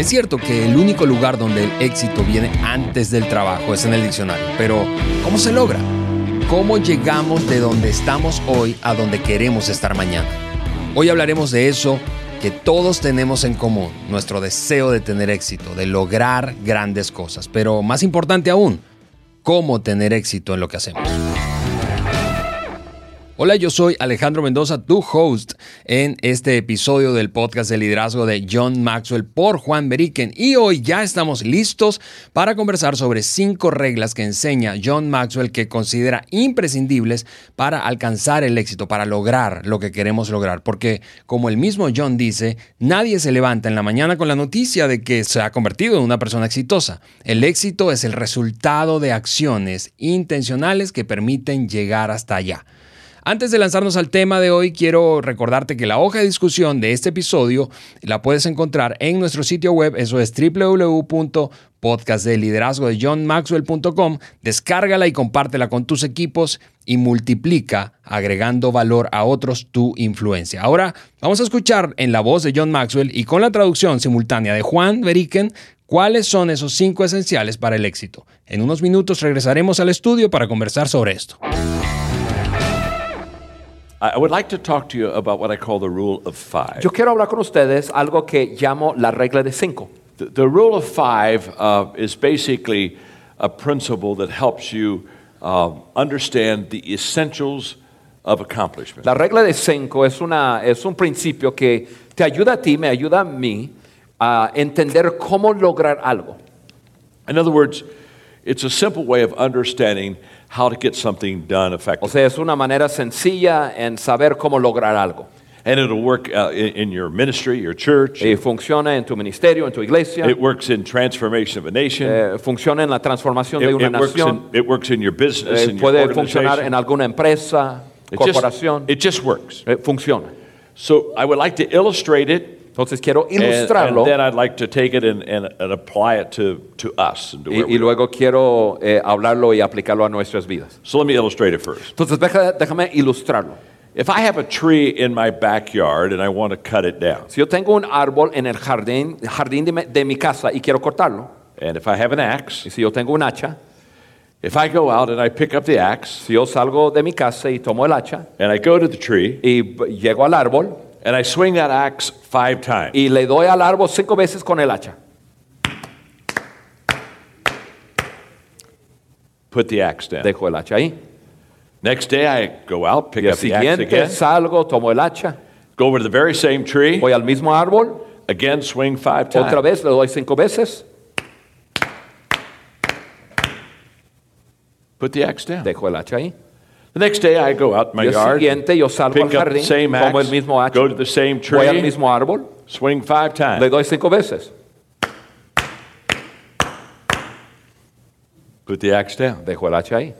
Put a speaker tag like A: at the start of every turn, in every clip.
A: Es cierto que el único lugar donde el éxito viene antes del trabajo es en el diccionario, pero ¿cómo se logra? ¿Cómo llegamos de donde estamos hoy a donde queremos estar mañana? Hoy hablaremos de eso que todos tenemos en común, nuestro deseo de tener éxito, de lograr grandes cosas, pero más importante aún, cómo tener éxito en lo que hacemos. Hola, yo soy Alejandro Mendoza, tu host en este episodio del podcast de liderazgo de John Maxwell por Juan Beriken. Y hoy ya estamos listos para conversar sobre cinco reglas que enseña John Maxwell que considera imprescindibles para alcanzar el éxito, para lograr lo que queremos lograr. Porque, como el mismo John dice, nadie se levanta en la mañana con la noticia de que se ha convertido en una persona exitosa. El éxito es el resultado de acciones intencionales que permiten llegar hasta allá. Antes de lanzarnos al tema de hoy, quiero recordarte que la hoja de discusión de este episodio la puedes encontrar en nuestro sitio web, eso es www.podcastdeliderazgodejohnmaxwell.com. Descárgala y compártela con tus equipos y multiplica agregando valor a otros tu influencia. Ahora vamos a escuchar en la voz de John Maxwell y con la traducción simultánea de Juan Beriken cuáles son esos cinco esenciales para el éxito. En unos minutos regresaremos al estudio para conversar sobre esto.
B: I would like to talk to you about what I call the rule of five.
C: Yo quiero hablar con ustedes algo que llamo la regla de cinco.
B: The, the rule of five uh, is basically a principle that helps you uh, understand the essentials of accomplishment.
C: La regla de cinco es, una, es un principio que te ayuda a ti, me ayuda a mí a entender cómo lograr algo.
B: In other words, it's a simple way of understanding how to get something done effectively.
C: O sea, es una manera sencilla en saber cómo lograr algo.
B: And it'll work uh, in, in your ministry, your church.
C: Y funciona en tu ministerio, en tu iglesia,
B: It works in transformation of a nation.
C: eh, funciona en la transformación
B: It,
C: de una
B: it works
C: nación,
B: in, it works in your business,
C: eh,
B: in your
C: puede funcionar en alguna empresa,
B: It just-
C: corporación,
B: it just works.
C: eh, funciona.
B: So I would like to illustrate it
C: Entonces quiero ilustrarlo y, luego quiero eh, hablarlo y aplicarlo a nuestras vidas.
B: So let me illustrate it first.
C: Entonces déjame ilustrarlo.
B: If I have a tree in my backyard and I want to cut it down,
C: Si yo tengo un árbol en el jardín, jardín de, mi- de mi casa y quiero cortarlo,
B: and if I have an axe,
C: y si yo tengo un hacha,
B: if I go out and I pick up the axe
C: si yo salgo de mi casa y tomo el hacha
B: and I go to the tree
C: y llego al árbol
B: and I swing that axe five times,
C: y le doy al árbol cinco veces con el hacha,
B: put the axe down.
C: dejo el hacha ahí.
B: Next day I go out, pick
C: Y
B: up the axe again,
C: salgo, tomo el hacha,
B: go over to the very same tree,
C: voy al mismo árbol,
B: again swing five times.
C: otra vez le doy cinco veces,
B: put the axe down.
C: dejo el hacha ahí.
B: The next day I go out in my yard,
C: siguiente yo salgo al
B: pick up the
C: jardín,
B: same
C: tomo el
B: axe,
C: mismo hacha,
B: go to the same
C: voy al
B: tree,
C: mismo árbol,
B: swing five times.
C: le doy cinco veces,
B: Put the axe down.
C: dejo el hacha ahí.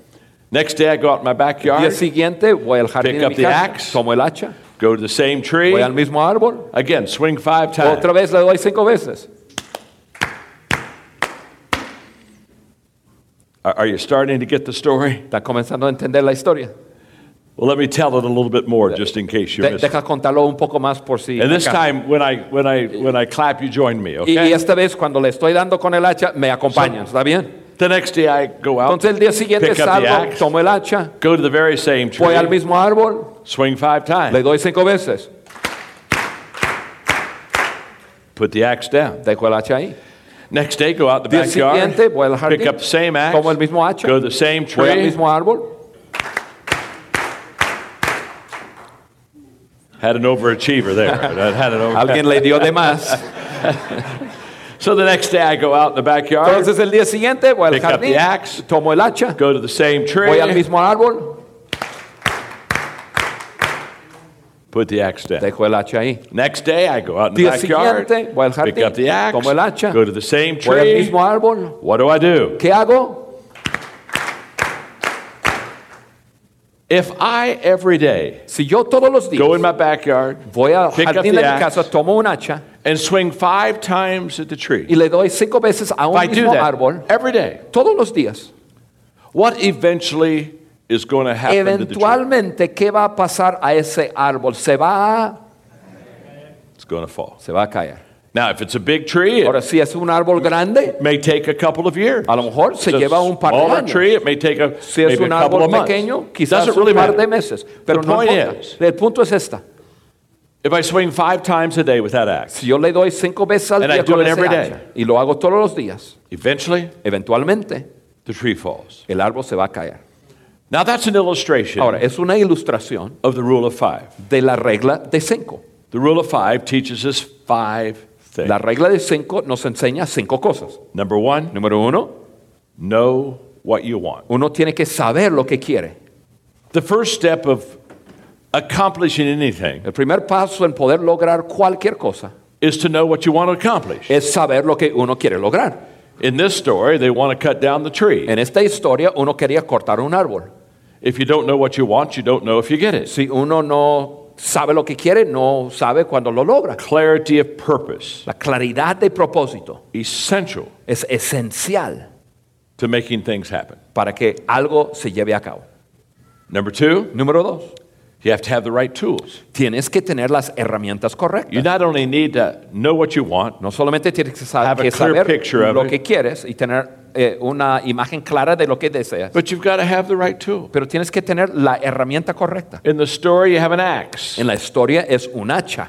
B: Next day, I go out in my
C: El día
B: backyard,
C: siguiente voy al jardín
B: Pick
C: de
B: up
C: mi
B: the
C: casa,
B: axe.
C: tomo el hacha,
B: go to the same tree,
C: voy al mismo árbol,
B: again, swing five times.
C: otra vez le doy cinco veces.
B: Are, you starting to get the story?
C: ¿Está comenzando a entender la historia?
B: Well, let me tell it a little bit more, just in case you
C: De-
B: missed it.
C: deja contarlo un poco más por si.
B: And this
C: acaso.
B: time, when I when I when I clap, you join me,
C: y, y esta vez cuando le estoy dando con el hacha, me acompañan, ¿está bien?
B: The next day, I go out,
C: Entonces el día siguiente
B: pick up the
C: salgo,
B: axe,
C: tomo el hacha,
B: go to the very same tree,
C: voy al mismo árbol,
B: swing five times.
C: le doy cinco veces,
B: put the axe down.
C: dejo el hacha ahí.
B: Next day, go out in the
C: Día siguiente voy al
B: backyard,
C: jardín,
B: pick up the same axe,
C: tomo el mismo hacha,
B: go to the same
C: voy al
B: tree,
C: mismo árbol,
B: had an overachiever there. I had an over-
C: alguien le dio de más.
B: So the next day, I go out in the backyard,
C: Entonces el día siguiente voy al
B: Pick up
C: jardín,
B: the axe.
C: tomo el hacha,
B: go to the same tree,
C: voy al mismo árbol,
B: put the axe down.
C: dejo el hacha ahí.
B: Next day, I go out in the
C: Día
B: backyard,
C: siguiente voy al
B: pick up the axe,
C: tomo el hacha,
B: go to the same
C: voy al
B: tree.
C: mismo árbol.
B: What do I do?
C: ¿Qué hago?
B: If I every day
C: Si yo todos los días
B: go in my backyard
C: voy al
B: pick up
C: jardín
B: the
C: de mi
B: axe.
C: casa, tomo un hacha
B: and swing five times at the
C: y
B: tree,
C: le doy cinco veces a un
B: I do
C: mismo
B: that
C: árbol,
B: every day,
C: todos los días,
B: what eventually is going to happen to the tree?
C: eventualmente, ¿qué va a pasar a ese árbol? Se va a,
B: It's going to fall.
C: se va a caer.
B: Now, if it's a big tree,
C: Ahora,
B: it
C: si es un árbol grande,
B: may take a couple of years.
C: a lo mejor se lleva un par de
B: smaller
C: años.
B: tree, it may take a,
C: Si es
B: maybe
C: un
B: a couple
C: árbol
B: of months.
C: pequeño, quizás
B: Doesn't really
C: un par de
B: matter.
C: meses. Pero
B: the
C: no
B: point
C: importa.
B: is,
C: El punto es esta.
B: if I swing five times a day with that axe,
C: Si yo le doy cinco veces al
B: And I
C: día
B: do
C: con
B: it
C: ese
B: every
C: hacha,
B: day.
C: y lo hago todos los días,
B: eventually
C: eventualmente
B: the tree falls.
C: el árbol se va a caer.
B: Now, that's an illustration
C: Ahora, es una ilustración
B: of the rule of five.
C: de la regla de cinco.
B: The rule of five teaches us five things.
C: La regla de cinco nos enseña cinco cosas.
B: Number one,
C: Número uno,
B: know what you want.
C: uno tiene que saber lo que quiere.
B: The first step of accomplishing anything
C: El primer paso en poder lograr cualquier cosa
B: is to know what you want to accomplish.
C: es saber lo que uno quiere lograr.
B: In this story, they want to cut down the tree.
C: En esta historia uno quería cortar un árbol.
B: If you don't know what you want, you don't know if you get it.
C: Si uno no sabe lo que quiere, no sabe cuándo lo logra.
B: Clarity of purpose,
C: La claridad de propósito
B: essential
C: es esencial
B: to making things happen.
C: para que algo se lleve a cabo.
B: Number two,
C: Número dos,
B: you have to have the right tools.
C: tienes que tener las herramientas
B: You
C: correctas.
B: not only need to know what you want,
C: No solamente tienes que, sa-
B: Have a clear
C: saber
B: picture of
C: lo
B: it.
C: que quieres y tener eh, una imagen clara de lo que deseas,
B: but you've got to have the right tool.
C: pero tienes que tener la herramienta correcta.
B: In the story, you have an axe.
C: En la historia es un hacha.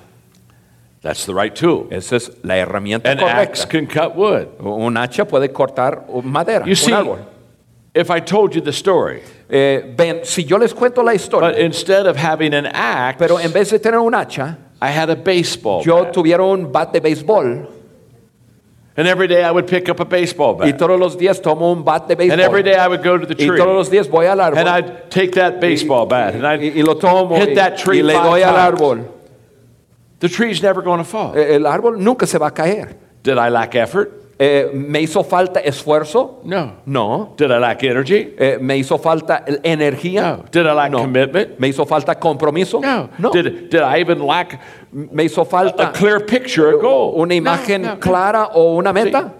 B: That's the right tool.
C: Esa es la herramienta
B: An axe
C: correcta.
B: can cut wood.
C: Un hacha puede cortar madera,
B: You see,
C: un árbol.
B: if I told you the story,
C: Eh, si yo les cuento la
B: but
C: historia,
B: instead of having an axe,
C: pero en vez de tener un hacha,
B: I had a baseball
C: yo
B: bat.
C: tuviera un bat de béisbol
B: And every day I would pick up a baseball bat.
C: y todos los días tomo un bat de béisbol
B: And every day I would go to the tree.
C: y todos los días voy al árbol
B: And I'd take that baseball bat and I'd
C: y, lo tomo
B: hit that tree
C: y le doy al árbol.
B: The tree's never going to fall.
C: El árbol nunca se va a caer.
B: Did I lack effort?
C: Eh, ¿Me hizo falta esfuerzo?
B: No.
C: No.
B: Did I lack energy?
C: Eh, ¿Me hizo falta energía?
B: No. Did I lack
C: No.
B: commitment?
C: ¿Me hizo falta compromiso?
B: No.
C: No.
B: Did, did I even lack
C: ¿Me hizo falta
B: a clear picture, a goal?
C: una imagen
B: No, no, no.
C: clara o una meta?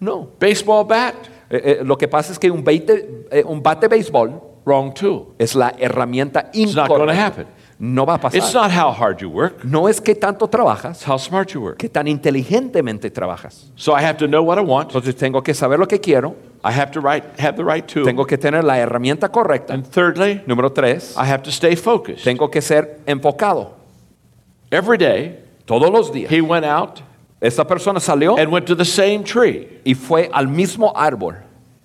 C: No.
B: Baseball bat?
C: Eh, eh, lo que pasa es que un, beite- eh, un bate de béisbol
B: Wrong tool.
C: es la herramienta incorrecta.
B: happen.
C: No va a pasar.
B: It's not how hard you work,
C: No es que tanto trabajas,
B: it's how smart you work.
C: que tan inteligentemente trabajas.
B: So I have to know what I want.
C: Entonces tengo que saber lo que quiero,
B: I have to right, have the right tool.
C: tengo que tener la herramienta correcta.
B: And thirdly,
C: Número tres,
B: I have to stay focused.
C: tengo que ser enfocado.
B: Every day,
C: Todos los días.
B: he went out
C: Esta persona salió
B: and went to the same tree.
C: y fue al mismo árbol,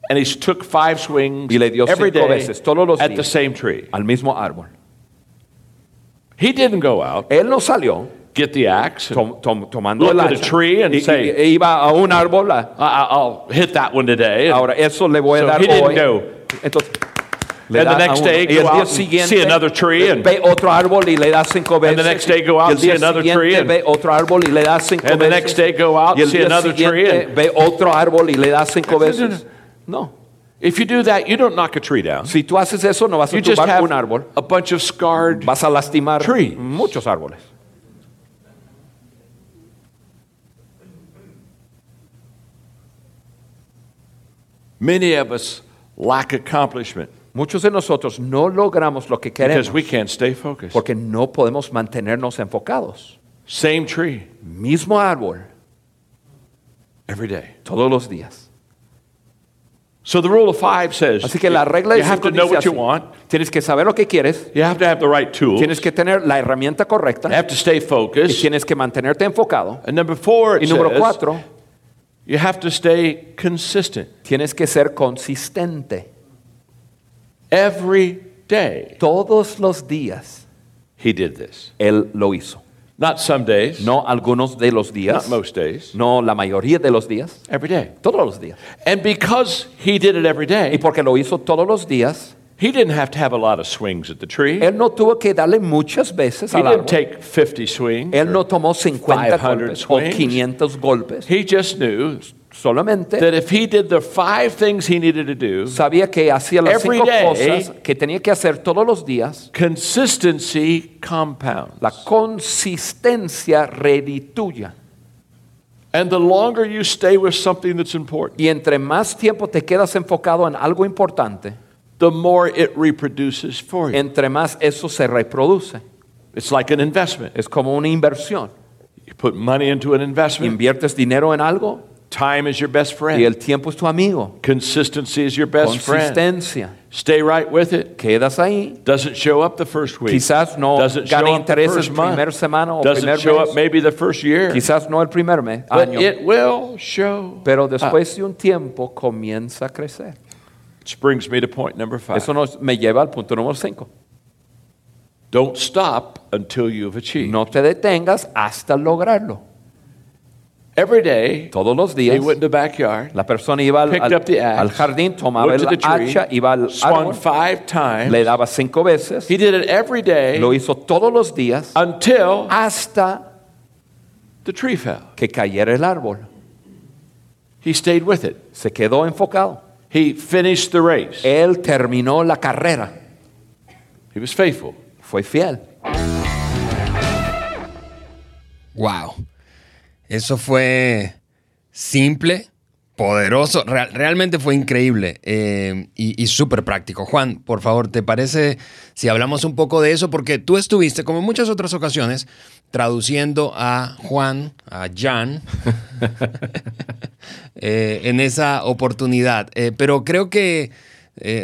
B: And he took five swings
C: Y le dio
B: every
C: cinco
B: day
C: veces, todos los
B: at the
C: días.
B: same tree.
C: al mismo árbol.
B: He didn't go out,
C: Él no salió
B: get the axe, and
C: tom- tom- tomando
B: Look
C: el
B: at a
C: hacha
B: tree and
C: y-
B: say-
C: y- e iba a un árbol. a-
B: I, I'll hit that one today. And,
C: Ahora, eso le voy a
B: So
C: dar
B: he didn't
C: hoy.
B: go.
C: Entonces, le
B: And the next
C: uno.
B: day, go out and see another tree and-
C: ve otro árbol y le da cinco veces.
B: the next day, go out and see another tree and-
C: ve otro árbol y le da cinco
B: And the
C: veces.
B: next day, go out and see another tree and-
C: ve otro árbol y le da cinco veces. No.
B: if you do that, you don't knock a tree down.
C: Si tú haces eso, no vas a
B: You just
C: tumbar
B: have
C: un árbol.
B: a bunch of scarred.
C: Vas a lastimar
B: Trees.
C: muchos árboles.
B: Many of us lack accomplishment
C: Muchos de nosotros no logramos lo que
B: because
C: queremos
B: we can't stay focused.
C: porque no podemos mantenernos enfocados.
B: Same tree
C: Mismo árbol
B: every day.
C: todos los días.
B: So the rule of five says
C: Así que la regla de
B: you have
C: cinco
B: to know
C: dice
B: what you
C: así.
B: want.
C: Tienes que saber lo que quieres,
B: You have to have the right tools.
C: tienes que tener la herramienta correcta
B: You have to stay
C: y
B: focused.
C: tienes que mantenerte enfocado.
B: And number four,
C: Y
B: it
C: número
B: says
C: cuatro,
B: you have to stay consistent
C: tienes que ser consistente.
B: Every day.
C: Todos los días
B: He did this.
C: Él lo hizo.
B: Not some days,
C: No algunos de los días,
B: not most days,
C: no la mayoría de los días,
B: every day.
C: todos los días.
B: And because he did it every day.
C: Y porque lo hizo todos los días,
B: he didn't have to have a lot of swings at the tree.
C: Él no tuvo que darle muchas veces
B: He
C: al
B: didn't take 50 swings.
C: Él no tomó 50
B: 500
C: golpes o
B: swings.
C: 500 golpes.
B: He just knew
C: Solamente
B: that if he did the five things he needed to do,
C: sabía que hacía las
B: Every
C: cinco
B: day.
C: cosas que tenía que hacer todos los días.
B: consistency compounds.
C: La consistencia redituya.
B: And the longer you stay with something that's important,
C: Y entre más tiempo te quedas enfocado en algo importante,
B: the more it reproduces for you.
C: entre más eso se reproduce.
B: It's like an investment.
C: Es como una inversión.
B: You put money into an investment.
D: Inviertes dinero en algo
B: Time is your best
D: y
B: friend.
D: el tiempo es tu amigo.
B: Consistency is your best friend.
D: Consistencia.
B: Stay right with it.
D: Quedas ahí.
B: Doesn't show up the first week.
D: Quizás no
B: Doesn't
D: gane
B: show up the
D: interés
B: first
D: el
B: month.
D: primer semana o
B: Doesn't
D: primer
B: show
D: mes.
B: up maybe the first year.
D: Quizás no el primer mes,
B: But
D: año.
B: it will show.
D: Pero
B: up.
D: después de un tiempo comienza a crecer.
B: Which brings me to point number five.
D: Eso nos, me lleva al punto número 5.
B: Don't stop until you've achieved.
D: No te detengas hasta lograrlo.
B: Every day,
D: Todos los
B: he
D: días
B: went in the backyard,
D: la persona iba al,
B: picked
D: al-
B: up the axe,
D: al jardín, tomaba el
B: to the tree,
D: hacha, iba al
B: swung
D: árbol,
B: five times.
D: le daba cinco veces,
B: He did it every day
D: lo hizo todos los días
B: until
D: hasta
B: the tree fell.
D: que cayera el árbol.
B: He stayed with it.
D: Se quedó enfocado.
B: He finished the race.
D: Él terminó la carrera.
B: He was faithful.
D: Fue fiel.
A: Wow. Eso fue simple, poderoso, real- realmente fue increíble eh, y, y súper práctico. Juan, por favor, ¿te parece si hablamos un poco de eso? Porque tú estuviste, como en muchas otras ocasiones, traduciendo a Juan, a Jan, eh, en esa oportunidad. Eh, pero creo que,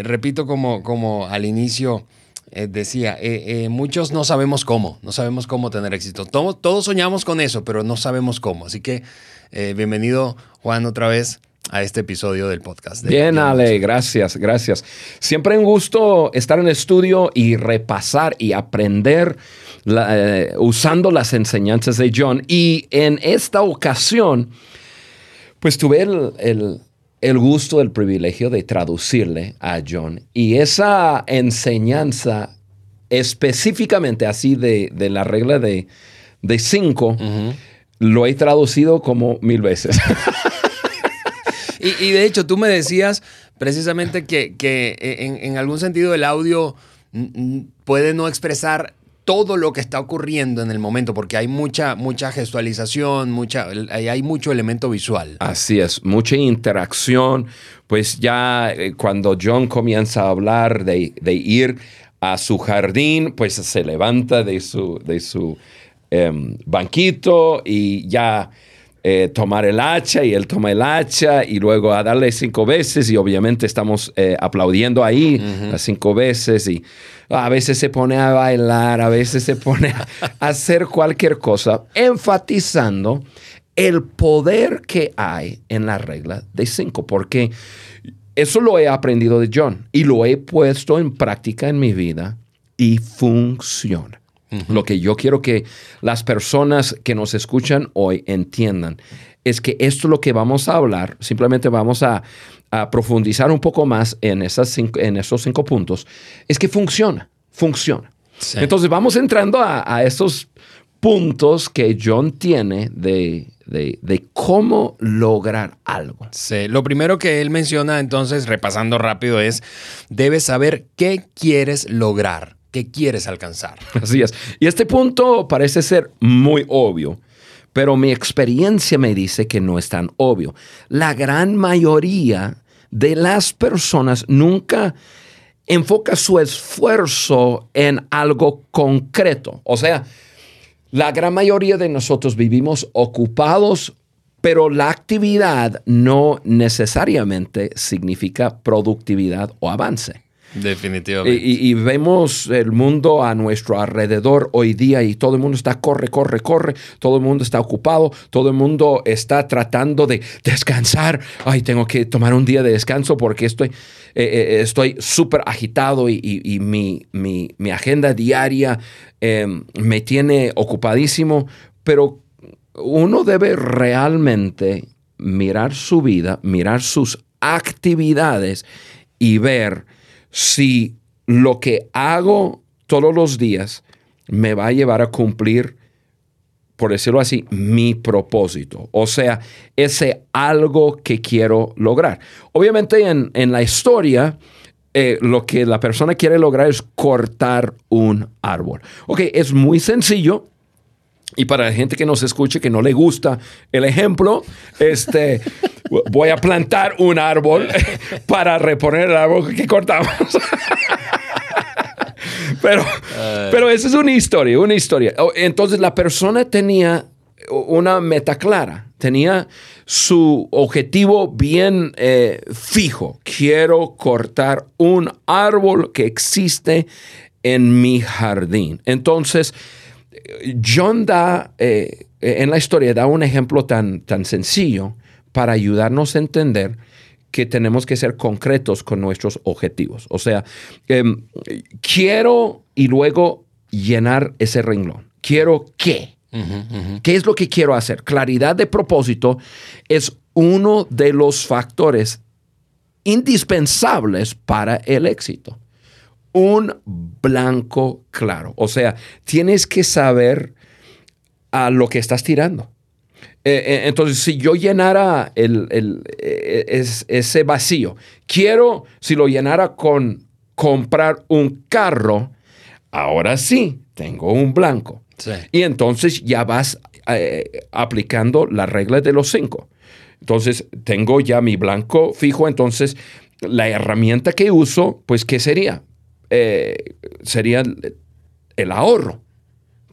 A: repito como, como al inicio eh, decía, eh, eh, muchos no sabemos cómo, no sabemos cómo tener éxito. Todos, todos soñamos con eso, pero no sabemos cómo. Así que bienvenido Juan otra vez a este episodio del podcast. de
C: Bien, Ale, gracias, gracias. Siempre un gusto estar en el estudio y repasar y aprender la- usando las enseñanzas de John. Y en esta ocasión, pues tuve el, el- el gusto, el privilegio de traducirle a John. Y esa enseñanza específicamente así de, de la regla de, de cinco, lo he traducido como mil veces.
A: Y, y de hecho, tú me decías precisamente que, que en, en algún sentido el audio puede no expresar todo lo que está ocurriendo en el momento, porque hay mucha, mucha gestualización, mucha, hay, mucho elemento visual.
C: Así es, mucha interacción. Pues ya eh, cuando John comienza a hablar de, de ir a su jardín, pues se levanta de su, de su em, banquito y ya eh, tomar el hacha y él toma el hacha y luego a darle cinco veces y obviamente estamos eh, aplaudiendo ahí las cinco veces y a veces se pone a bailar, a veces se pone a hacer cualquier cosa, enfatizando el poder que hay en la regla de cinco, porque eso lo he aprendido de John y lo he puesto en práctica en mi vida y funciona. Lo que yo quiero que las personas que nos escuchan hoy entiendan es que esto es lo que vamos a hablar, simplemente vamos a, a profundizar un poco más en, esas cinco- en esos cinco puntos, es que funciona, funciona.
A: Sí.
C: Entonces vamos entrando a, a esos puntos que John tiene de, de- de cómo lograr algo.
A: Sí, Lo primero que él menciona, entonces, repasando rápido, es, debes saber qué quieres lograr, qué quieres alcanzar.
C: Así es. Y este punto parece ser muy obvio, pero mi experiencia me dice que no es tan obvio. La gran mayoría de las personas nunca enfoca su esfuerzo en algo concreto. O sea, la gran mayoría de nosotros vivimos ocupados, pero la actividad no necesariamente significa productividad o avance.
A: Definitivamente.
C: y- vemos el mundo a nuestro alrededor hoy día y todo el mundo está corre, corre, corre, todo el mundo está ocupado, todo el mundo está tratando de descansar. Ay, tengo que tomar un día de descanso porque estoy eh, eh, súper agitado y, mi, mi- agenda diaria eh, me tiene ocupadísimo, pero uno debe realmente mirar su vida, mirar sus actividades y ver si lo que hago todos los días me va a llevar a cumplir, por decirlo así, mi propósito. O sea, ese algo que quiero lograr. Obviamente en, en la historia, eh, lo que la persona quiere lograr es cortar un árbol. Ok, es muy sencillo. Y para la gente que nos escuche que no le gusta el ejemplo, este, voy a plantar un árbol para reponer el árbol que cortamos. pero, pero esa es una historia, una historia. O- Entonces la persona tenía una meta clara, tenía su objetivo bien eh, fijo. Quiero cortar un árbol que existe en mi jardín. Entonces, John da, eh, en la historia, da un ejemplo tan, tan sencillo para ayudarnos a entender que tenemos que ser concretos con nuestros objetivos. O sea, em, quiero y luego llenar ese renglón. Quiero qué. ¿Qué es lo que quiero hacer? Claridad de propósito es uno de los factores indispensables para el éxito. Un blanco claro. O sea, tienes que saber a lo que estás tirando. Eh, eh, entonces, si yo llenara eh, ese vacío, quiero, si lo llenara con comprar un carro, ahora sí, tengo un blanco. Y entonces ya vas aplicando las reglas de los cinco. Entonces, tengo ya mi blanco fijo, entonces la herramienta que uso, pues, ¿qué sería? sería el ahorro.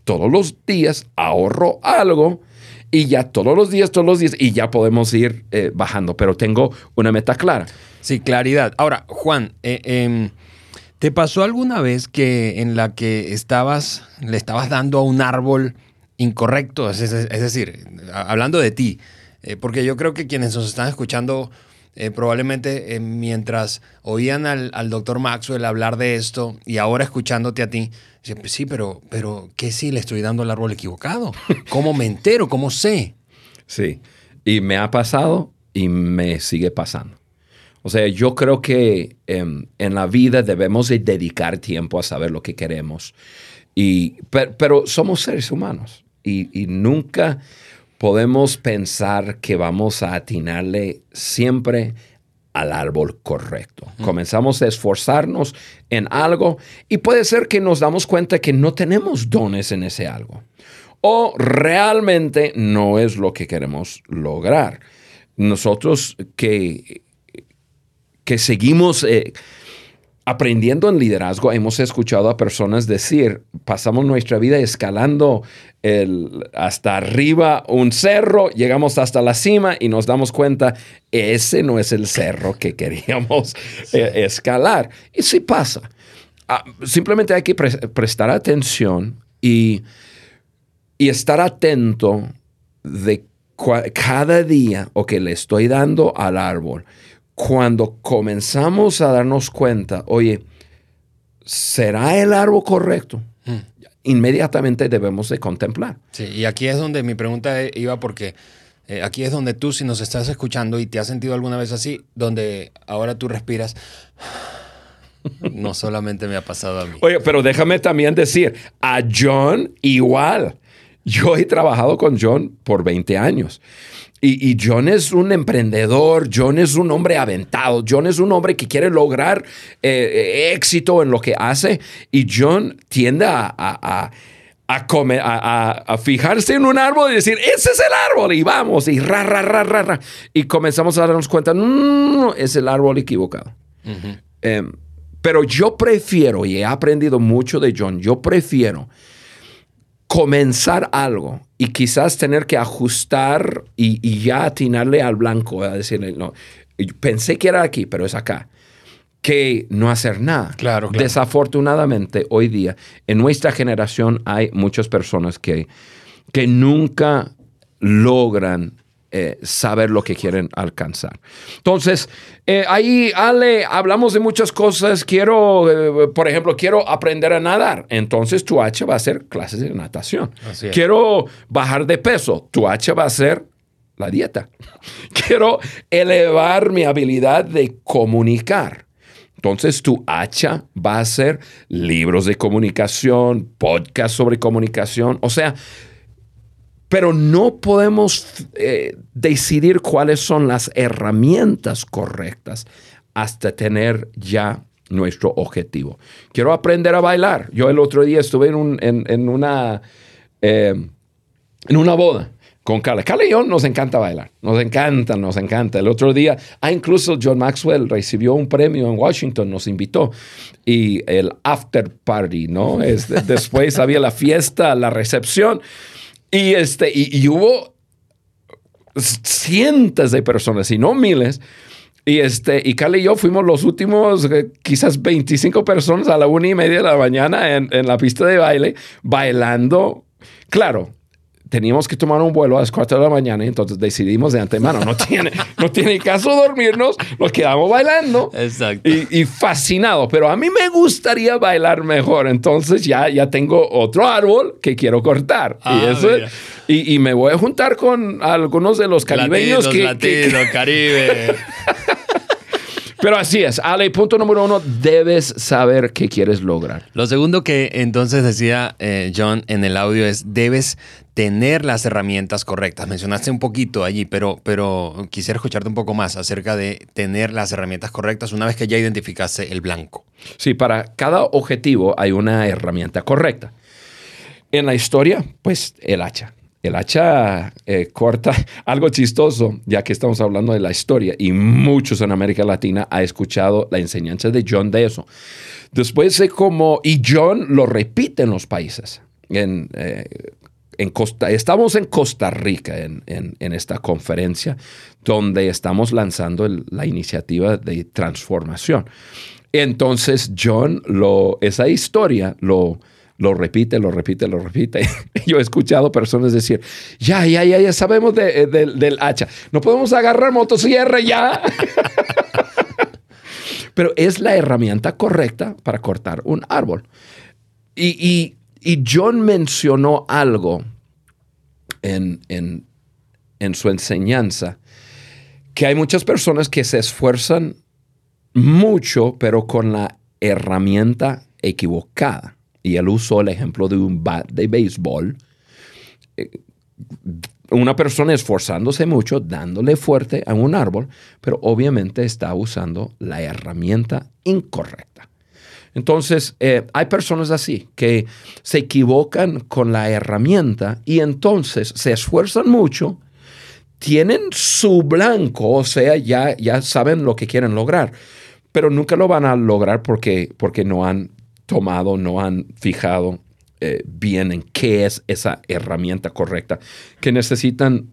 C: Todos los días ahorro algo y ya todos los días, todos los días, y ya podemos ir eh, bajando, pero tengo una meta clara.
A: Sí, claridad. Ahora, Juan, eh, em, ¿te pasó alguna vez que en la que estabas, le estabas dando a un árbol incorrecto? Es, decir, hablando de ti, eh, porque yo creo que quienes nos están escuchando eh, probablemente eh, mientras oían al, doctor Maxwell hablar de esto y ahora escuchándote a ti, sí, pero, pero ¿qué si le estoy dando el árbol equivocado? ¿Cómo me entero? ¿Cómo sé?
C: Sí, y me ha pasado y me sigue pasando. O sea, yo creo que em, en la vida debemos de dedicar tiempo a saber lo que queremos. Y, pero, somos seres humanos y nunca podemos pensar que vamos a atinarle siempre al árbol correcto. Comenzamos a esforzarnos en algo y puede ser que nos damos cuenta que no tenemos dones en ese algo o realmente no es lo que queremos lograr. Nosotros que, que seguimos... Eh, aprendiendo en liderazgo, hemos escuchado a personas decir, pasamos nuestra vida escalando el, hasta arriba un cerro, llegamos hasta la cima y nos damos cuenta, ese no es el cerro que queríamos eh, escalar. Y sí pasa. Ah, simplemente hay que prestar atención y, y estar atento de cada día o que le estoy dando al árbol cuando comenzamos a darnos cuenta, oye, ¿será el árbol correcto? Hmm. Inmediatamente debemos de contemplar.
A: Sí, y aquí es donde mi pregunta iba porque eh, aquí es donde tú, si nos estás escuchando y te has sentido alguna vez así, donde ahora tú respiras, no solamente me ha pasado a mí.
C: Oye, pero déjame también decir, a John igual. Yo he trabajado con John por 20 años. Y, John es un emprendedor, John es un hombre aventado, John es un hombre que quiere lograr eh, éxito en lo que hace y John tiende a, a, a, fijarse en un árbol y decir, ese es el árbol y vamos y ra, ra, ra, ra, ra. Y comenzamos a darnos cuenta, no, es el árbol equivocado. Em, pero yo prefiero, y he aprendido mucho de John, yo prefiero comenzar algo y quizás tener que ajustar y, ya atinarle al blanco, a decirle, no, pensé que era aquí, pero es acá, que no hacer nada.
A: Claro,
C: Desafortunadamente, hoy día, en nuestra generación hay muchas personas que, que nunca logran eh, saber lo que quieren alcanzar. Entonces, eh, ahí, Ale, hablamos de muchas cosas. Quiero, eh, por ejemplo, quiero aprender a nadar. Entonces, tu H va a ser clases de natación. Quiero bajar de peso. Tu H va a ser la dieta. Quiero elevar mi habilidad de comunicar. Entonces tu hacha va a ser libros de comunicación, podcast sobre comunicación. O sea, pero no podemos eh, decidir cuáles son las herramientas correctas hasta tener ya nuestro objetivo. Quiero aprender a bailar. Yo el otro día estuve en, una, eh, en una boda con Carla. Carla y yo nos encanta bailar. Nos encanta, nos encanta. El otro día, ah, incluso John Maxwell recibió un premio en Washington, nos invitó. Y el after party, ¿no? Es, después había la fiesta, la recepción. Y, este, y, hubo cientos de personas, y no miles. Y, este, y Carla y yo fuimos los últimos, eh, quizás 25 personas a la una y media de la mañana en la pista de baile, bailando. Claro, teníamos que tomar un vuelo a las 4 de la mañana y entonces decidimos de antemano, no tiene, no tiene caso dormirnos, nos quedamos bailando.
A: Exacto.
C: Y, y fascinado, pero a mí me gustaría bailar mejor, entonces ya, ya tengo otro árbol que quiero cortar.
A: Ah,
C: y, eso,
A: mira.
C: y, y me voy a juntar con algunos de los caribeños
A: Latinos,
C: que, que-
A: latinos, Caribe.
C: Pero así es, Ale, punto número uno, debes saber qué quieres lograr.
A: Lo segundo que entonces decía eh, John en el audio es, debes tener las herramientas correctas. Mencionaste un poquito allí, pero, pero quisiera escucharte un poco más acerca de tener las herramientas correctas una vez que ya identificaste el blanco.
C: Sí, para cada objetivo hay una herramienta correcta. En la historia, pues el hacha. El hacha eh, corta algo chistoso, ya que estamos hablando de la historia y muchos en América Latina ha escuchado la enseñanza de John de eso. Después de como, y John lo repite en los países. En, eh, en Costa, estamos en Costa Rica en, en- en esta conferencia donde estamos lanzando el- la iniciativa de transformación. Entonces John lo, esa historia lo, lo repite, lo repite, lo repite. Yo he escuchado personas decir, ya, ya, ya, ya sabemos de- eh, del- del hacha. No podemos agarrar motosierra ya. Pero es la herramienta correcta para cortar un árbol. Y, y- y John mencionó algo en, en- en su enseñanza, que hay muchas personas que se esfuerzan mucho, pero con la herramienta equivocada. Y él usó el ejemplo de un bat de béisbol. Eh, Una persona esforzándose mucho, dándole fuerte a un árbol, pero obviamente está usando la herramienta incorrecta. Entonces, eh, hay personas así que se equivocan con la herramienta y entonces se esfuerzan mucho, tienen su blanco, o sea, ya, ya saben lo que quieren lograr, pero nunca lo van a lograr porque, porque no han tomado, no han fijado eh, bien en qué es esa herramienta correcta que necesitan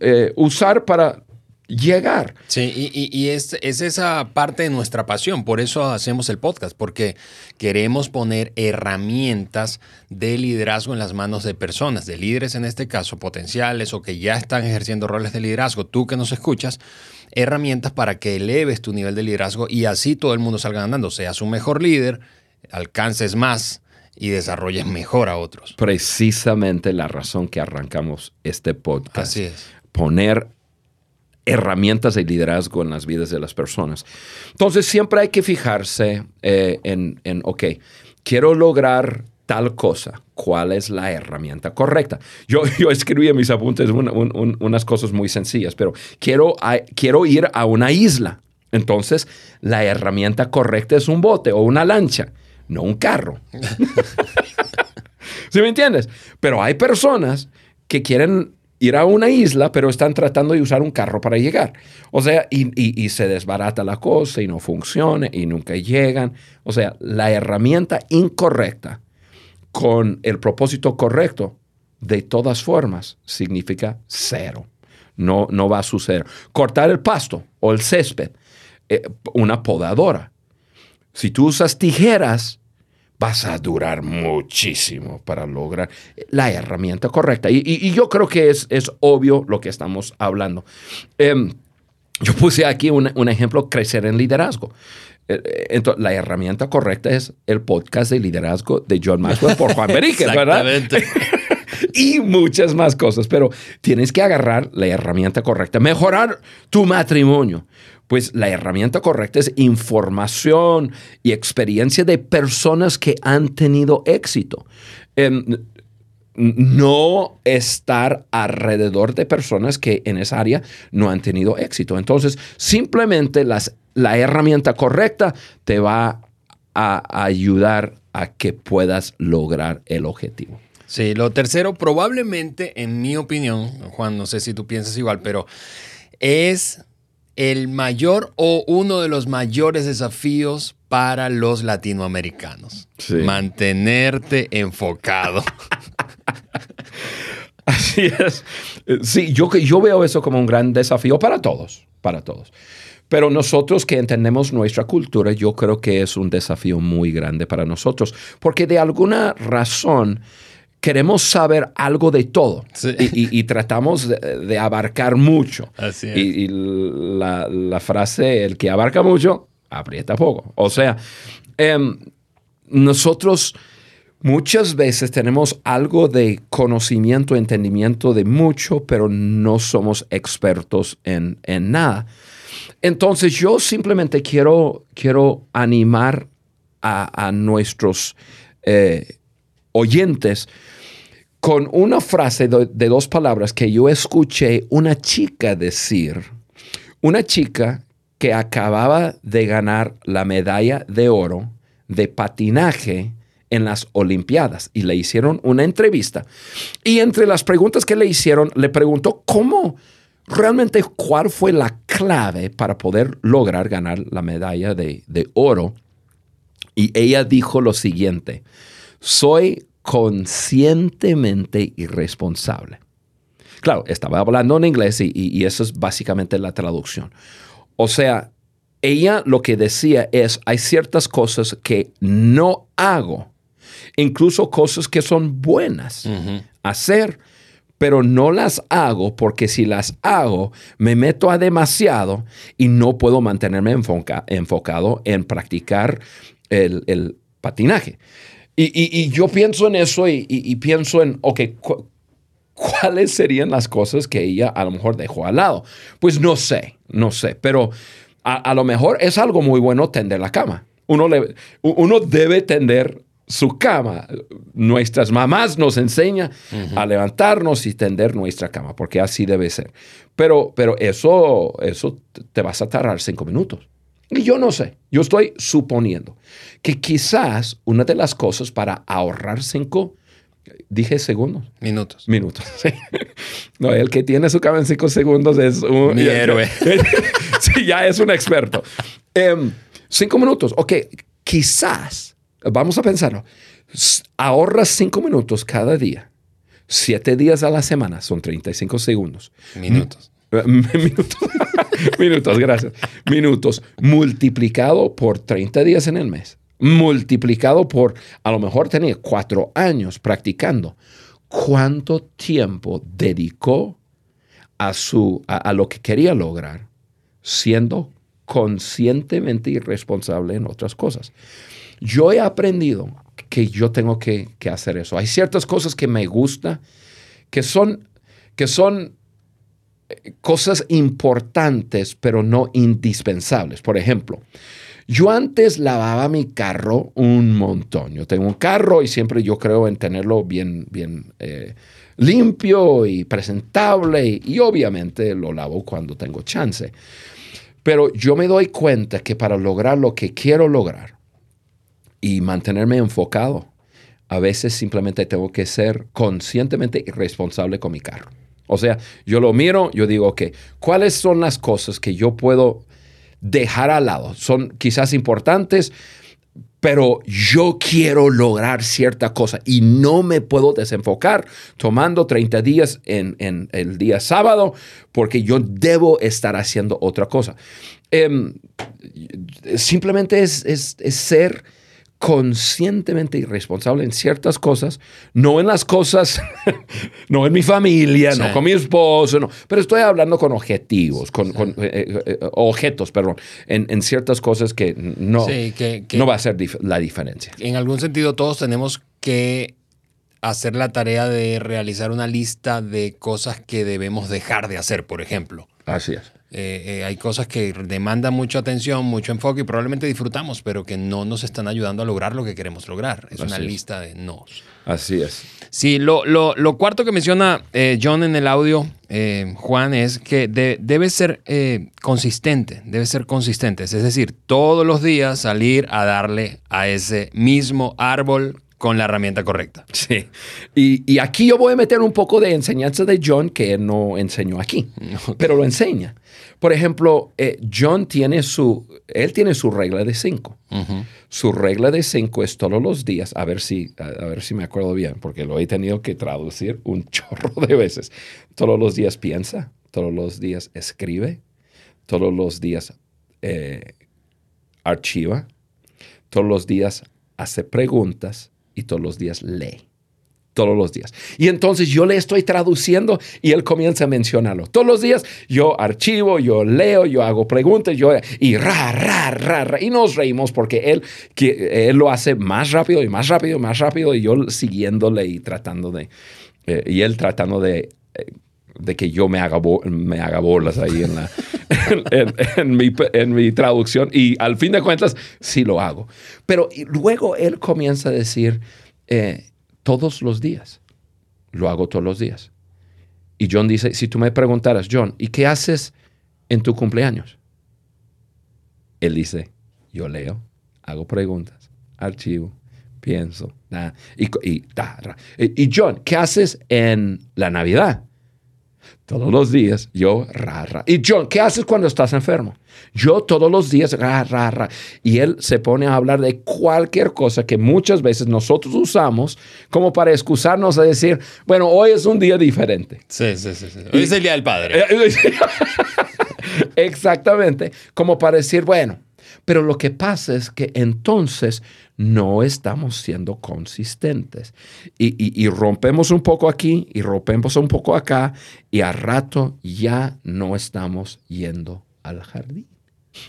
C: eh, usar para llegar.
A: Sí, y, y- y es, es esa parte de nuestra pasión, por eso hacemos el podcast, porque queremos poner herramientas de liderazgo en las manos de personas, de líderes en este caso, potenciales o que ya están ejerciendo roles de liderazgo, tú que nos escuchas, herramientas para que eleves tu nivel de liderazgo y así todo el mundo salga andando, seas un mejor líder, alcances más y desarrolles mejor a otros.
C: Precisamente la razón que arrancamos este podcast.
A: Así es.
C: Poner herramientas de liderazgo en las vidas de las personas. Entonces siempre hay que fijarse eh, en, en, ok, quiero lograr tal cosa, ¿cuál es la herramienta correcta? Yo, yo escribí en mis apuntes un- un- un- unas cosas muy sencillas, pero quiero, a- quiero ir a una isla. Entonces, la herramienta correcta es un bote o una lancha, no un carro. ¿Sí me entiendes? Pero hay personas que quieren ir a una isla, pero están tratando de usar un carro para llegar. O sea, y, y- se desbarata la cosa y no funciona y nunca llegan. O sea, la herramienta incorrecta con el propósito correcto, de todas formas, significa cero. No, no va a suceder. Cortar el pasto o el césped, eh, una podadora. Si tú usas tijeras, vas a durar muchísimo para lograr la herramienta correcta. Y, y- y yo creo que es, es obvio lo que estamos hablando. Em, yo puse aquí un, un ejemplo, crecer en liderazgo. Eh, eh, Entonces, la herramienta correcta es el podcast de liderazgo de John Maxwell por Juan Berique, ¿verdad?
A: Exactamente.
C: y muchas más cosas, pero tienes que agarrar la herramienta correcta. Mejorar tu matrimonio. Pues la herramienta correcta es información y experiencia de personas que han tenido éxito. Em, no estar alrededor de personas que en esa área no han tenido éxito. Entonces, simplemente las, la herramienta correcta te va a ayudar a que puedas lograr el objetivo.
A: Sí, lo tercero, probablemente, en mi opinión, Juan, no sé si tú piensas igual, pero es el mayor o uno de los mayores desafíos para los latinoamericanos.
C: Sí.
A: Mantenerte enfocado.
C: Así es. Sí, yo, que- yo veo eso como un gran desafío para todos, para todos. Pero nosotros que entendemos nuestra cultura, yo creo que es un desafío muy grande para nosotros, porque de alguna razón queremos saber algo de todo
A: Sí.
C: y, y- y tratamos de, de abarcar mucho.
A: Así es.
C: Y, y la, la frase, el que abarca mucho, aprieta poco. O sea, em, nosotros muchas veces tenemos algo de conocimiento, entendimiento de mucho, pero no somos expertos en, en nada. Entonces yo simplemente quiero, quiero animar a, a nuestros eh, oyentes con una frase de, dos palabras que yo escuché una chica decir, una chica que acababa de ganar la medalla de oro de patinaje en las Olimpiadas y le hicieron una entrevista. Y entre las preguntas que le hicieron, le preguntó cómo realmente cuál fue la clave para poder lograr ganar la medalla de, de oro. Y ella dijo lo siguiente, soy conscientemente irresponsable. Claro, estaba hablando en inglés y, y- y eso es básicamente la traducción. O sea, ella lo que decía es, hay ciertas cosas que no hago, incluso cosas que son buenas hacer, pero no las hago porque si las hago me meto a demasiado y no puedo mantenerme enfoca- enfocado en practicar el, el patinaje. Y, y- y yo pienso en eso y, pienso en, ok, cu- ¿cuáles serían las cosas que ella a lo mejor dejó al lado? Pues no sé, no sé, pero a, a lo mejor es algo muy bueno tender la cama. Uno, le- uno debe tender su cama. Nuestras mamás nos enseñan a levantarnos y tender nuestra cama, porque así debe ser. Pero, pero eso, eso te vas a tardar cinco minutos. Y yo no sé, yo estoy suponiendo que quizás una de las cosas para ahorrar cinco, dije segundos,
A: Minutos.
C: minutos. sí. No, el que tiene su cama en cinco segundos es un...
A: Mi héroe.
C: sí, ya es un experto. Em, cinco minutos. Ok, quizás, vamos a pensarlo, ahorras cinco minutos cada día. Siete días a la semana son 35 segundos.
A: Minutos.
C: Minutos. Minutos, gracias. Minutos multiplicado por 30 días en el mes. Multiplicado por, a lo mejor tenía cuatro años practicando. ¿Cuánto tiempo dedicó a, su, a lo que quería lograr siendo conscientemente irresponsable en otras cosas? Yo he aprendido que yo tengo que, que hacer eso. Hay ciertas cosas que me gusta, que son, que son cosas importantes, pero no indispensables. Por ejemplo, yo antes lavaba mi carro un montón. Yo tengo un carro y siempre yo creo en tenerlo bien, bien eh, limpio y presentable y, y obviamente lo lavo cuando tengo chance. Pero yo me doy cuenta que para lograr lo que quiero lograr y mantenerme enfocado, a veces simplemente tengo que ser conscientemente irresponsable con mi carro. O sea, yo lo miro, yo digo, ok, ¿cuáles son las cosas que yo puedo dejar al lado? Son quizás importantes, pero yo quiero lograr cierta cosa y no me puedo desenfocar tomando 30 días en, el día sábado porque yo debo estar haciendo otra cosa. Em, simplemente es ser conscientemente irresponsable en ciertas cosas, no en las cosas, no en mi familia,
A: Sí.
C: no con mi esposo, no, pero estoy hablando con objetivos, con, con, eh, eh, eh, objetos, perdón, en, en ciertas cosas que no,
A: Sí, que- que-
C: no va a ser dif- la diferencia.
A: En algún sentido, todos tenemos que hacer la tarea de realizar una lista de cosas que debemos dejar de hacer, por ejemplo.
C: Así es.
A: Eh, eh, hay cosas que demandan mucha atención, mucho enfoque y probablemente disfrutamos, pero que no nos están ayudando a lograr lo que queremos lograr. Es una
C: Así es.
A: lista de nos.
C: Así es.
A: Sí, lo, lo- lo cuarto que menciona eh, John en el audio, eh, Juan, es que de- debe ser eh, consistente, debe ser consistente. Es decir, todos los días salir a darle a ese mismo árbol con la herramienta correcta.
C: Sí. Y, y aquí yo voy a meter un poco de enseñanza de John que no enseñó aquí, pero lo enseña. Por ejemplo, eh, John tiene su, él tiene su regla de cinco. Su regla de cinco es todos los días, a ver si, a, a ver si me acuerdo bien, porque lo he tenido que traducir un chorro de veces. Todos los días piensa, todos los días escribe, todos los días eh, archiva, todos los días hace preguntas y todos los días lee. Todos los días. Y entonces yo le estoy traduciendo y él comienza a mencionarlo. Todos los días yo archivo, yo leo, yo hago preguntas, yo y ra, ra, ra, ra. Y nos reímos porque él, que, él lo hace más rápido y más rápido, más rápido y yo siguiéndole y tratando de, eh, y él tratando de eh, de que yo me haga, me haga bolas ahí en, la, en, en- en mi, en mi traducción y al fin de cuentas sí lo hago. Pero y luego él comienza a decir eh, todos los días, lo hago todos los días. Y John dice, si tú me preguntaras, John, ¿y qué haces en tu cumpleaños? Él dice, yo leo, hago preguntas, archivo, pienso, da, y, co- y, da, ra. y, y John, ¿qué haces en la Navidad? Todos los días, yo, ra, ra. Y John, ¿qué haces cuando estás enfermo? Yo todos los días, ra, ra, ra. Y él se pone a hablar de cualquier cosa que muchas veces nosotros usamos como para excusarnos a decir, bueno, hoy es un día diferente.
A: Sí, sí, sí. sí. Hoy es el Día del Padre.
C: Exactamente, como para decir, bueno, pero lo que pasa es que entonces no estamos siendo consistentes y, rompemos un poco aquí y rompemos un poco acá y a rato ya no estamos yendo al jardín.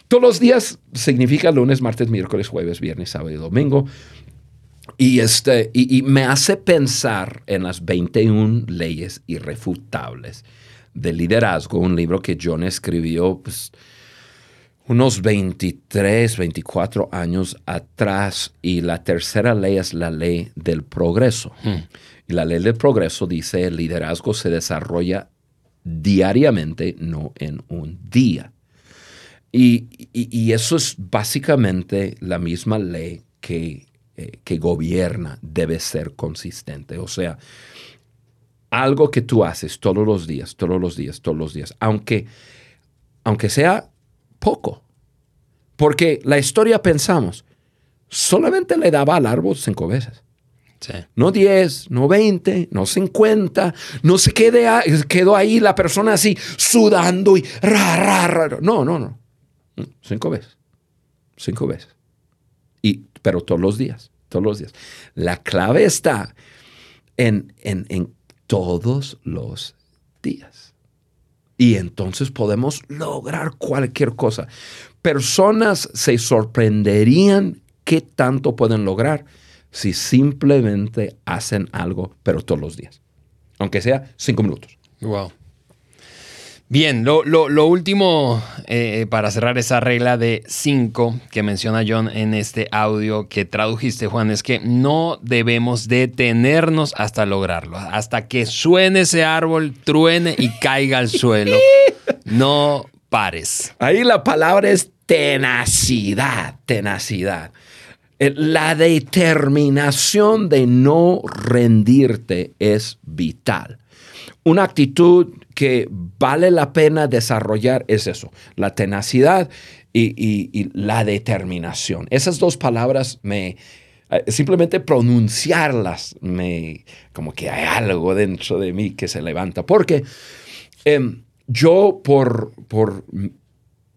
C: Todos los días significa lunes, martes, miércoles, jueves, viernes, sábado y domingo. Y, este, y me hace pensar en las 21 leyes irrefutables del liderazgo, un libro que John escribió pues, unos 23, 24 años atrás. Y la tercera ley es la ley del progreso. Y la ley del progreso dice el liderazgo se desarrolla diariamente, no en un día. Y, y- y eso es básicamente la misma ley que, eh, que gobierna, debe ser consistente. O sea, algo que tú haces todos los días, todos los días, todos los días, aunque, aunque sea poco. Porque la historia pensamos, solamente le daba al árbol cinco veces.
A: Sí.
C: No 10, no 20, no 50, no se quede a- quedó ahí la persona así sudando y ra, ra, ra. No, no, no. Cinco veces. Cinco veces. Y, pero todos los días, todos los días. La clave está en, en, en todos los días. Y entonces podemos lograr cualquier cosa. Personas se sorprenderían qué tanto pueden lograr si simplemente hacen algo, pero todos los días. Aunque sea cinco minutos.
A: Wow. Bien, lo, lo- lo último eh, para cerrar esa regla de 5 que menciona John en este audio que tradujiste, Juan, es que no debemos detenernos hasta lograrlo, hasta que suene ese árbol, truene y caiga al suelo. No pares.
C: Ahí la palabra es tenacidad, tenacidad. Eh, La determinación de no rendirte es vital. Una actitud que vale la pena desarrollar es eso, la tenacidad y, la determinación. Esas dos palabras me... eh, Simplemente pronunciarlas, me, como que hay algo dentro de mí que se levanta. Porque em, yo, por, por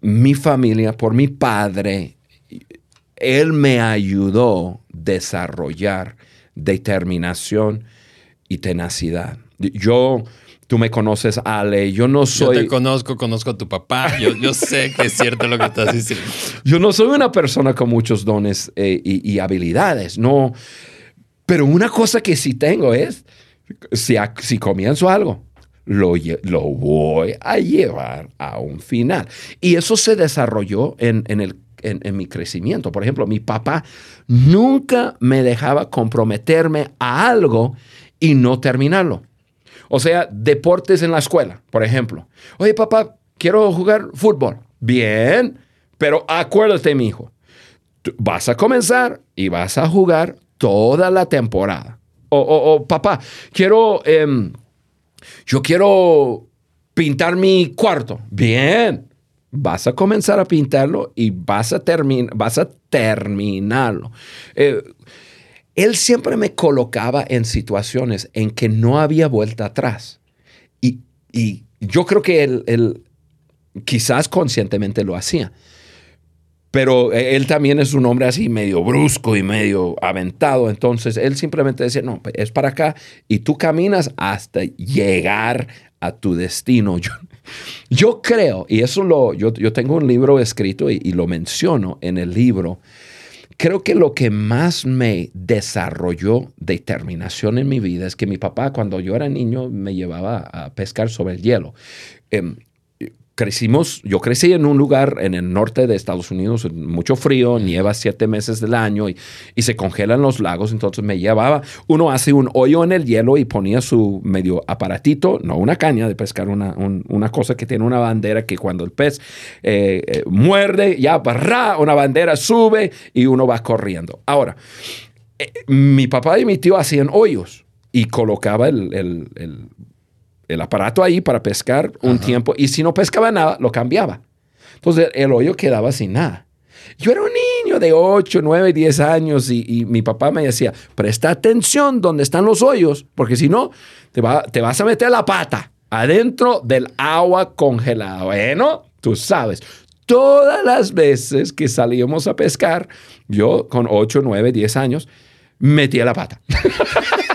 C: mi familia, por mi padre, él me ayudó a desarrollar determinación y tenacidad. Yo, tú me conoces, Ale, yo no
A: Yo
C: soy...
A: te conozco, conozco a tu papá, yo, yo sé que es cierto lo que estás diciendo.
C: Yo no soy una persona con muchos dones eh, y, y habilidades, no. Pero una cosa que sí tengo es, si, a- si comienzo algo, lo, voy a llevar a un final. Y eso se desarrolló en, en el, en, en mi crecimiento. Por ejemplo, mi papá nunca me dejaba comprometerme a algo y no terminarlo. O sea, deportes en la escuela, por ejemplo. Oye, papá, quiero jugar fútbol. Bien, pero acuérdate, mi hijo, vas a comenzar y vas a jugar toda la temporada. O, o- o, papá, quiero, em, yo quiero pintar mi cuarto. Bien, vas a comenzar a pintarlo y vas a, vas a terminarlo. Eh, él siempre me colocaba en situaciones en que no había vuelta atrás. Y, y yo creo que él, quizás conscientemente lo hacía. Pero eh, él también es un hombre así medio brusco y medio aventado. Entonces él simplemente decía, no, es para acá y tú caminas hasta llegar a tu destino. Yo, yo creo, y eso lo, yo, yo tengo un libro escrito y lo menciono en el libro, creo que lo que más me desarrolló determinación en mi vida es que mi papá cuando yo era niño me llevaba a pescar sobre el hielo. Em, crecimos, yo crecí en un lugar en el norte de Estados Unidos, mucho frío, nieva siete meses del año y, y se congelan los lagos, entonces me llevaba, uno hace un hoyo en el hielo y ponía su medio aparatito, no una caña de pescar, una, un- una cosa que tiene una bandera que cuando el pez eh, eh, muerde, ya barra, una bandera sube y uno va corriendo. Ahora, eh, mi papá y mi tío hacían hoyos y colocaba el- el aparato ahí para pescar un tiempo y si no pescaba nada, lo cambiaba. Entonces el hoyo quedaba sin nada. Yo era un niño de 8, 9, 10 años y, y mi papá me decía, presta atención donde están los hoyos, porque si no, te, va- te vas a meter la pata adentro del agua congelada. Bueno, tú sabes, todas las veces que salíamos a pescar, yo con 8, 9, 10 años, metía la pata.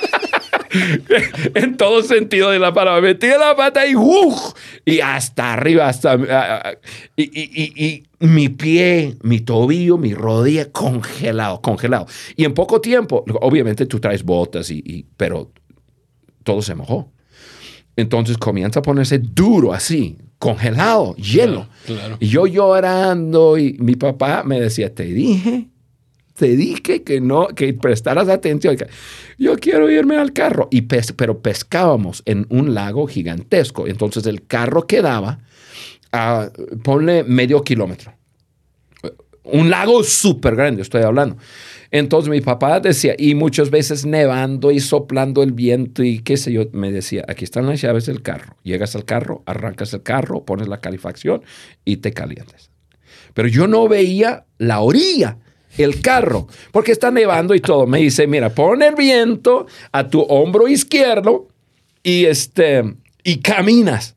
C: en todo sentido de la palabra. Metí la pata y ¡uf! Y hasta arriba, hasta... ah, ah, y, y- y- y mi pie, mi tobillo, mi rodilla congelado, congelado. Y en poco tiempo, obviamente tú traes botas, y, pero todo se mojó. Entonces comienza a ponerse duro así, congelado, hielo.
A: claro.
C: Y yo llorando y mi papá me decía, te dije, te dije que no, que prestaras atención. Yo quiero irme al carro. Y pero pescábamos en un lago gigantesco. Entonces el carro quedaba a, ponle medio kilómetro. Un lago súper grande, estoy hablando. Entonces mi papá decía, y muchas veces nevando y soplando el viento y qué sé yo, me decía, aquí están las llaves del carro. Llegas al carro, arrancas el carro, pones la calefacción y te calientas. Pero yo no veía la orilla, el carro, porque está nevando y todo. Me dice, mira, pon el viento a tu hombro izquierdo y, este, y caminas.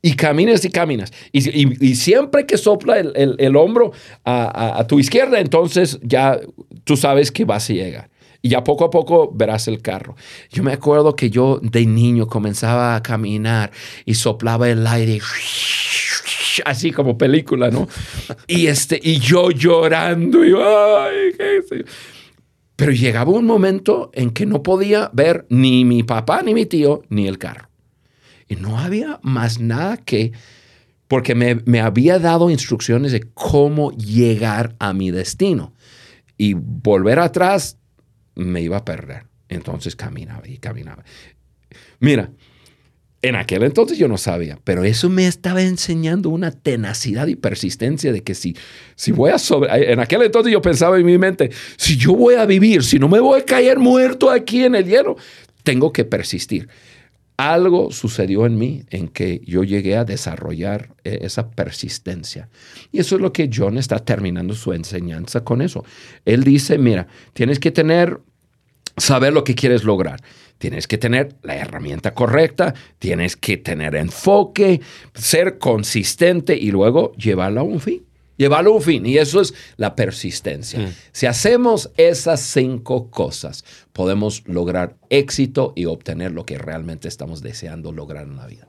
C: Y caminas y caminas. Y, y- y siempre que sopla el, el- el hombro a, a- tu izquierda, entonces ya tú sabes que vas a llegar. Y ya poco a poco verás el carro. Yo me acuerdo que yo de niño comenzaba a caminar y soplaba el aire así como película, ¿no? Y, este, y yo llorando y, ay, qué. Pero llegaba un momento en que no podía ver ni mi papá, ni mi tío, ni el carro. Y no había más nada que, porque me, me había dado instrucciones de cómo llegar a mi destino. Y volver atrás me iba a perder. Entonces caminaba y caminaba. Mira, en aquel entonces yo no sabía, pero eso me estaba enseñando una tenacidad y persistencia de que si, si voy a sobre... En aquel entonces yo pensaba en mi mente, si yo voy a vivir, si no me voy a caer muerto aquí en el hielo, tengo que persistir. Algo sucedió en mí en que yo llegué a desarrollar eh, esa persistencia. Y eso es lo que John está terminando su enseñanza con eso. Él dice, mira, tienes que tener saber lo que quieres lograr. Tienes que tener la herramienta correcta, tienes que tener enfoque, ser consistente y luego llevarlo a un fin. Llevarlo a un fin. Y eso es la persistencia. Si hacemos esas cinco cosas, podemos lograr éxito y obtener lo que realmente estamos deseando lograr en la vida.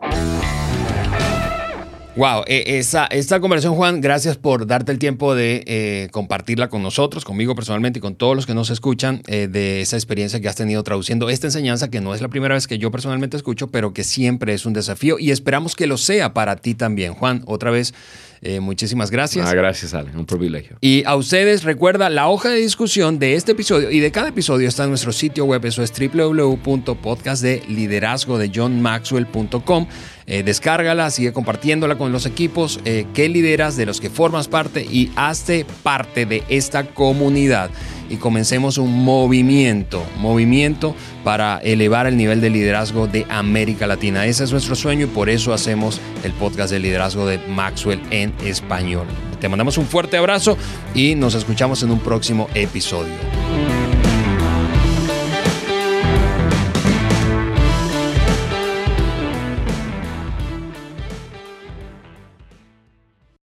A: Wow, esa, esta conversación, Juan, gracias por darte el tiempo de eh, compartirla con nosotros, conmigo personalmente y con todos los que nos escuchan, eh, de esa experiencia que has tenido traduciendo esta enseñanza, que no es la primera vez que yo personalmente escucho, pero que siempre es un desafío y esperamos que lo sea para ti también. Juan, otra vez, eh, muchísimas gracias.
C: Ah, gracias, Ale. Un privilegio.
A: Y a ustedes, recuerda, la hoja de discusión de este episodio y de cada episodio está en nuestro sitio web, eso es www.podcastdeliderazgo de johnmaxwell.com. Eh, descárgala, sigue compartiéndola con los equipos eh, que lideras, de los que formas parte y hazte parte de esta comunidad y comencemos un movimiento, movimiento para elevar el nivel de liderazgo de América Latina. Ese es nuestro sueño y por eso hacemos el podcast de liderazgo de Maxwell en español. Te mandamos un fuerte abrazo y nos escuchamos en un próximo episodio.